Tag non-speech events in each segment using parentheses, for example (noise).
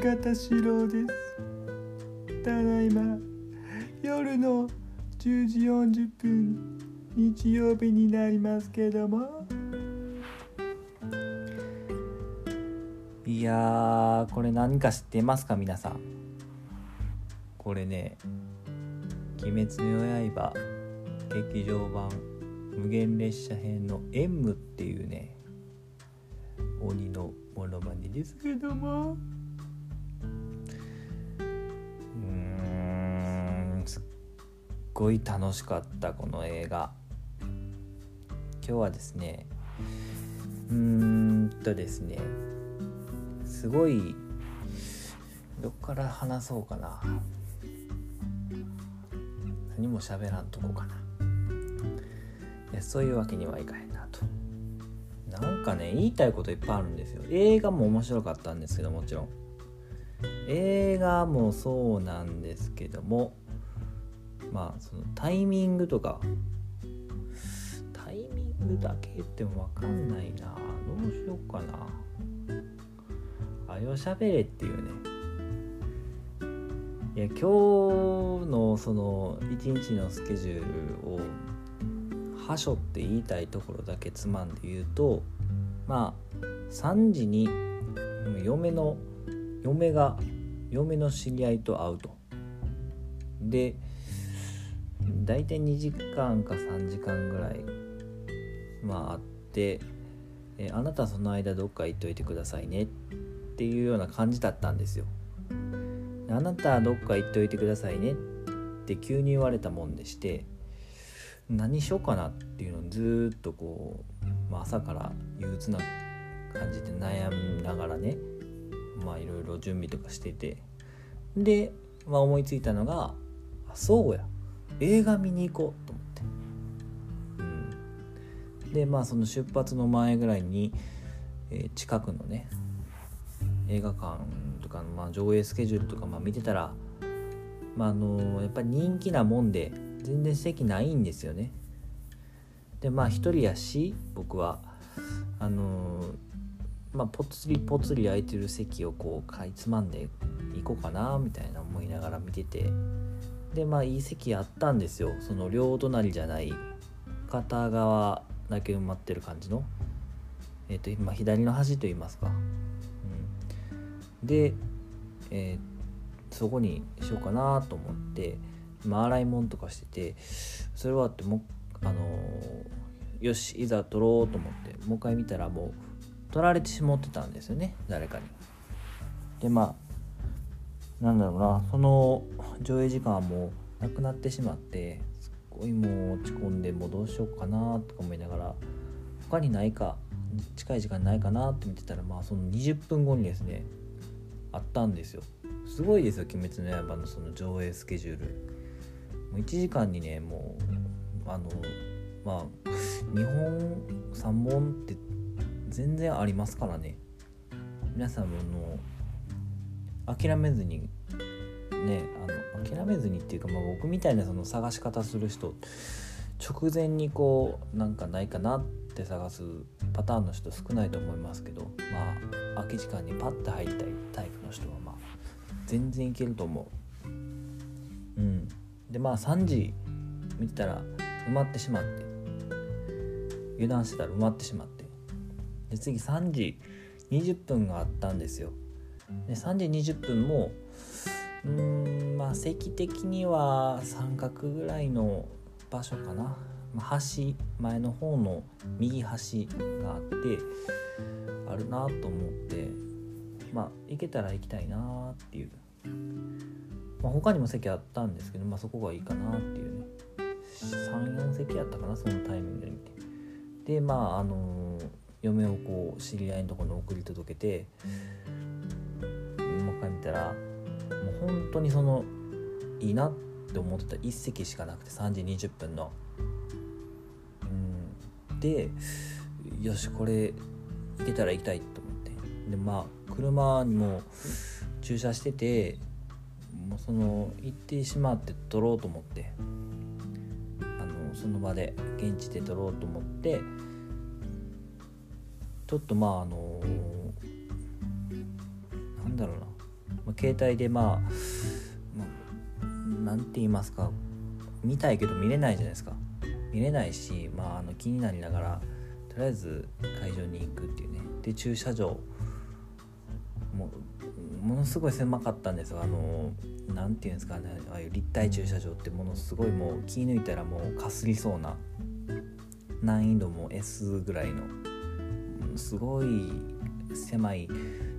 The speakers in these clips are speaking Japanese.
方四郎です。ただいま夜の10時40分日曜日になりますけども。いやこれ何か知ってますか皆さん。これね「鬼滅の刃」劇場版無限列車編の「M」っていうね鬼のモノマネですけども。ごい楽しかったこの映画。今日はですねうーんとですねすごいどっから話そうかな。何も喋らんとこかな。いやそういうわけにはいかへんなと。なんかね言いたいこといっぱいあるんですよ。映画も面白かったんですけどもちろん。映画もそうなんですけどもまあそのタイミングとか。タイミングだけ言っても分かんないな。どうしようかな。あよしゃべれっていうね。いや今日のその一日のスケジュールをはしょって言いたいところだけつまんで言うとまあ3時に嫁の嫁が嫁の知り合いと会うと。で大体2時間か3時間ぐらいまあ会ってえあなたその間どっか行っといてくださいねっていうような感じだったんですよ。あなたどっか行っといてくださいねって急に言われたもんでして何しようかなっていうのをずっとこう、まあ、朝から憂鬱な感じで悩みながらねまあいろいろ準備とかしてて。で、まあ、思いついたのがそうや。映画見に行こうと思って、うん、でまあその出発の前ぐらいに、えー近くのね映画館とかの、まあ、上映スケジュールとか、まあ、見てたら、まあ、あのやっぱり人気なもんで全然席ないんですよね。でまあ一人やし僕はあのまあぽつりぽつり空いてる席をこうかいつまんで行こうかなみたいな思いながら見てて。でまあいい席あったんですよ。その両隣じゃない片側だけ埋まってる感じの。えっ、と今左の端と言いますか、うん、で、えーそこにしようかなと思って今洗い物とかしててそれ終わってもあのーよしいざ撮ろうと思ってもう一回見たらもう撮られてしまってたんですよね誰かに。でまあなんだろうなその上映時間はもうなくなってしまってすっごいもう落ち込んでもうどうしようかなとか思いながら他にないか近い時間ないかなって見てたらまあその20分後にですねあったんですよ。すごいですよ「鬼滅の刃」のその上映スケジュール。もう1時間にねもうあのまあ2本3本って全然ありますからね。皆さんもの諦めずにねあの諦めずにっていうか、まあ、僕みたいなその探し方する人直前にこうなんかないかなって探すパターンの人少ないと思いますけどまあ空き時間にパッて入りたいタイプの人はまあ全然いけると思う。うん。でまあ3時見てたら埋まってしまって油断してたら埋まってしまって。で次3時20分があったんですよ。で3時20分もうんまあ席的には三角ぐらいの場所かな、まあ、端前の方の右端があってあるなと思ってまあ行けたら行きたいなっていう、まあ、他にも席あったんですけど、まあ、そこがいいかなっていうね。34席やったかなそのタイミングで見て。でまああの嫁をこう知り合いのところに送り届けてもう一回見たらもう本当にそのいいなって思ってた1席しかなくて3時20分の。うん、でよしこれ行けたら行きたいと思って。でまあ車にも駐車しててもうその行ってしまって撮ろうと思って。あのその場で現地で撮ろうと思って。ちょっとまああのなんだろうな。まあ、携帯でまあ、まあ、て言いますか見たいけど見れないじゃないですか。見れないし、まあ、あの気になりながらとりあえず会場に行くっていうね。で駐車場もものすごい狭かったんですよあの何て言うんですかねああいう立体駐車場ってものすごいもう気抜いたらもうかすりそうな難易度も S ぐらいのすごい狭い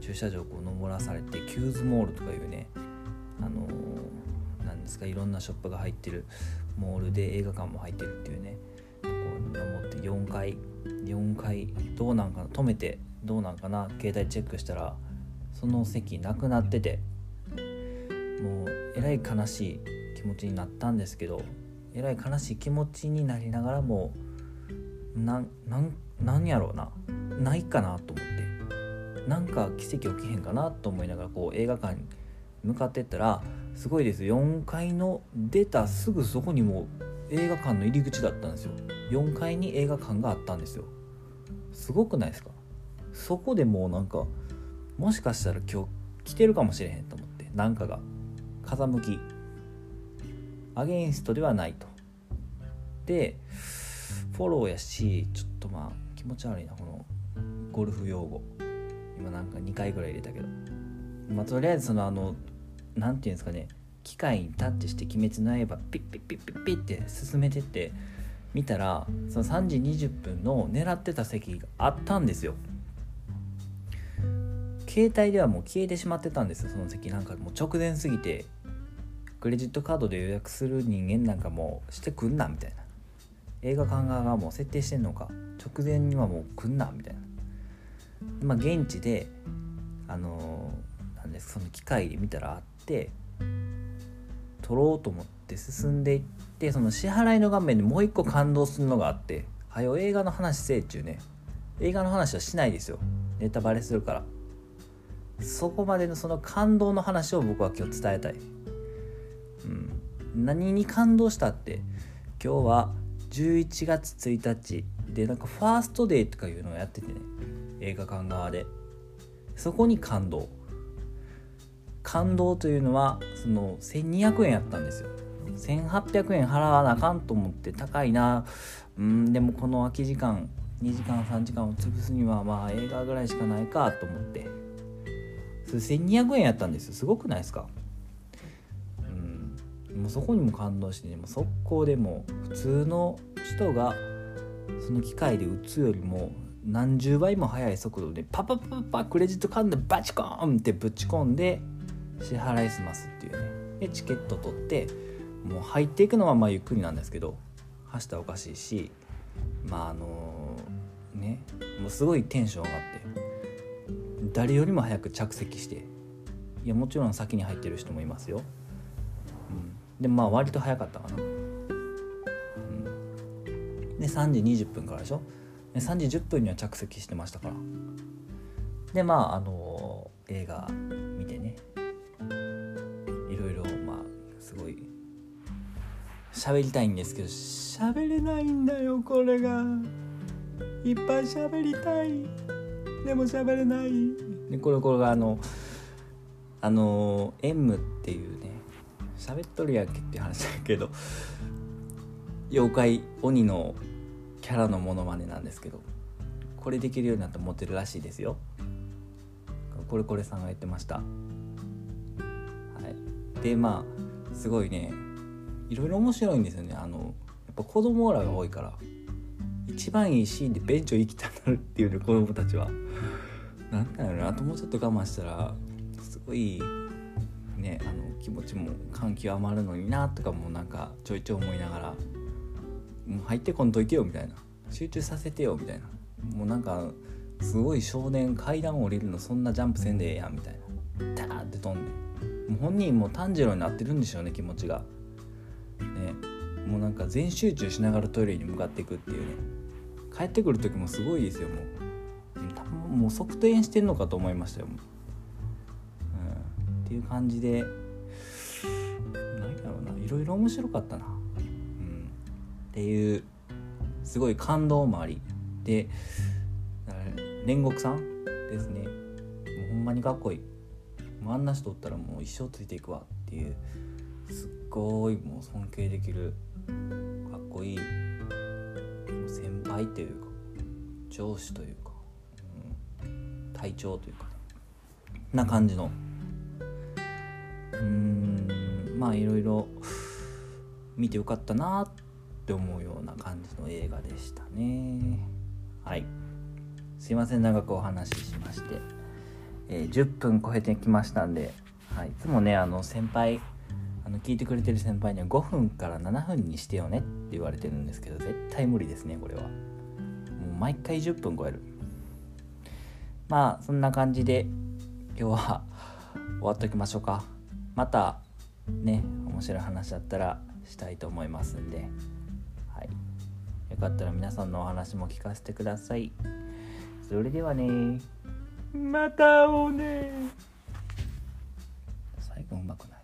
駐車場をこう登らされてキューズモールとかいうねあのなんですかいろんなショップが入ってるモールで映画館も入ってるっていうねこう登って4階4階どうなんかな止めてどうなんかな携帯チェックしたらその席なくなっててもうえらい悲しい気持ちになったんですけどえらい悲しい気持ちになりながらもなんなんなんやろうなないかなと思って。なんか奇跡起きへんかなと思いながらこう映画館に向かってったらすごいです4階の出たすぐそこにも映画館の入り口だったんですよ。4階に映画館があったんですよ。すごくないですかそこでもうなんかもしかしたら今日来てるかもしれへんと思ってなんかが風向きアゲインストではないと。でフォローやしちょっとまあ気持ち悪いなこのゴルフ用語。今なんか2回ぐらい入れたけど。まあとりあえずそのあの何て言うんですかね。機械にタッチして「鬼滅の刃」ピッピッピッピッピッって進めてって見たらその3時20分の狙ってた席があったんですよ。携帯ではもう消えてしまってたんですよ。その席。なんかもう直前すぎてクレジットカードで予約する人間なんかもうしてくんなみたいな。映画館側がもう設定してんのか直前にはもう来んなみたいな。まあ現地であのなんでその機械で見たらあって撮ろうと思って進んでいってその支払いの画面でもう一個感動するのがあって「はよ映画の話せえ」っちゅうね。映画の話はしないですよ。ネタバレするから。そこまでのその感動の話を僕は今日伝えたい、うん、何に感動したって今日は11月1日でなんかファーストデーとかいうのをやっててね。映画館側で。そこに感動。感動というのはその1200円やったんですよ。1800円払わなあかんと思って高いな。うんでもこの空き時間2時間3時間を潰すにはまあ映画ぐらいしかないかと思って。それ1200円やったんですよ。すごくないですか？うん。もうそこにも感動して、ね、もう速攻でも普通の人がその機械で打つよりも何十倍も速い速度でパパパパパクレジットカードでバチコーンってぶち込んで支払い済ますっていうね。でチケット取ってもう入っていくのはまあゆっくりなんですけど走ったらおかしいしまああのねもうすごいテンション上がって誰よりも早く着席していやもちろん先に入ってる人もいますよ、うん、でまあ割と早かったかな、で3時20分からでしょ？で3時10分には着席してましたから。でまああの映画見てね。いろいろまあすごい喋りたいんですけど喋れないんだよこれが。いっぱい喋りたい。でも喋れない。でこれこれがあのあの M っていうね喋っとるやんけっていう話だけど。妖怪鬼のキャラのモノマネなんですけどこれできるようになって持ってるらしいですよ。これこれさんが言ってました。はい。でまあすごいねいろいろ面白いんですよね。あのやっぱ子供らが多いから一番いいシーンでベンチを行きたくなるっていうね子供たちは。なんだろうなあともうちょっと我慢したらすごいねあの気持ちも感極まるのになとかもなんかちょいちょい思いながらもう入ってこんといてよみたいな。集中させてよみたいな。もうなんかすごい少年階段降りるのそんなジャンプせんでええやんみたいな。ダーって飛んで。もう本人も炭治郎になってるんでしょうね気持ちが。ね。もうなんか全集中しながらトイレに向かっていくっていうね。帰ってくる時もすごいですよもう。もう側転してるのかと思いましたよも、う。うん、っていう感じで。何だろうな。いろいろ面白かったな、っていうすごい感動もありで煉獄さんですね。もうほんまにかっこいい。もうあんな人おったらもう一生ついていくわっていうすっごいもう尊敬できるかっこいい先輩というか上司というか、うん、隊長というかな感じのうんまあいろいろ見てよかったなってって思うような感じの映画でしたね。はい。すいません長くお話ししまして、えー、10分超えてきましたんで、はい、いつもねあの先輩あの聞いてくれてる先輩には5分から7分にしてよねって言われてるんですけど絶対無理ですねこれは。もう毎回10分超える。まあそんな感じで今日は (laughs) 終わっときましょうか。またね面白い話だったらしたいと思いますんで。はい、よかったら皆さんのお話も聞かせてください。それではね。またおね最後うまくな。い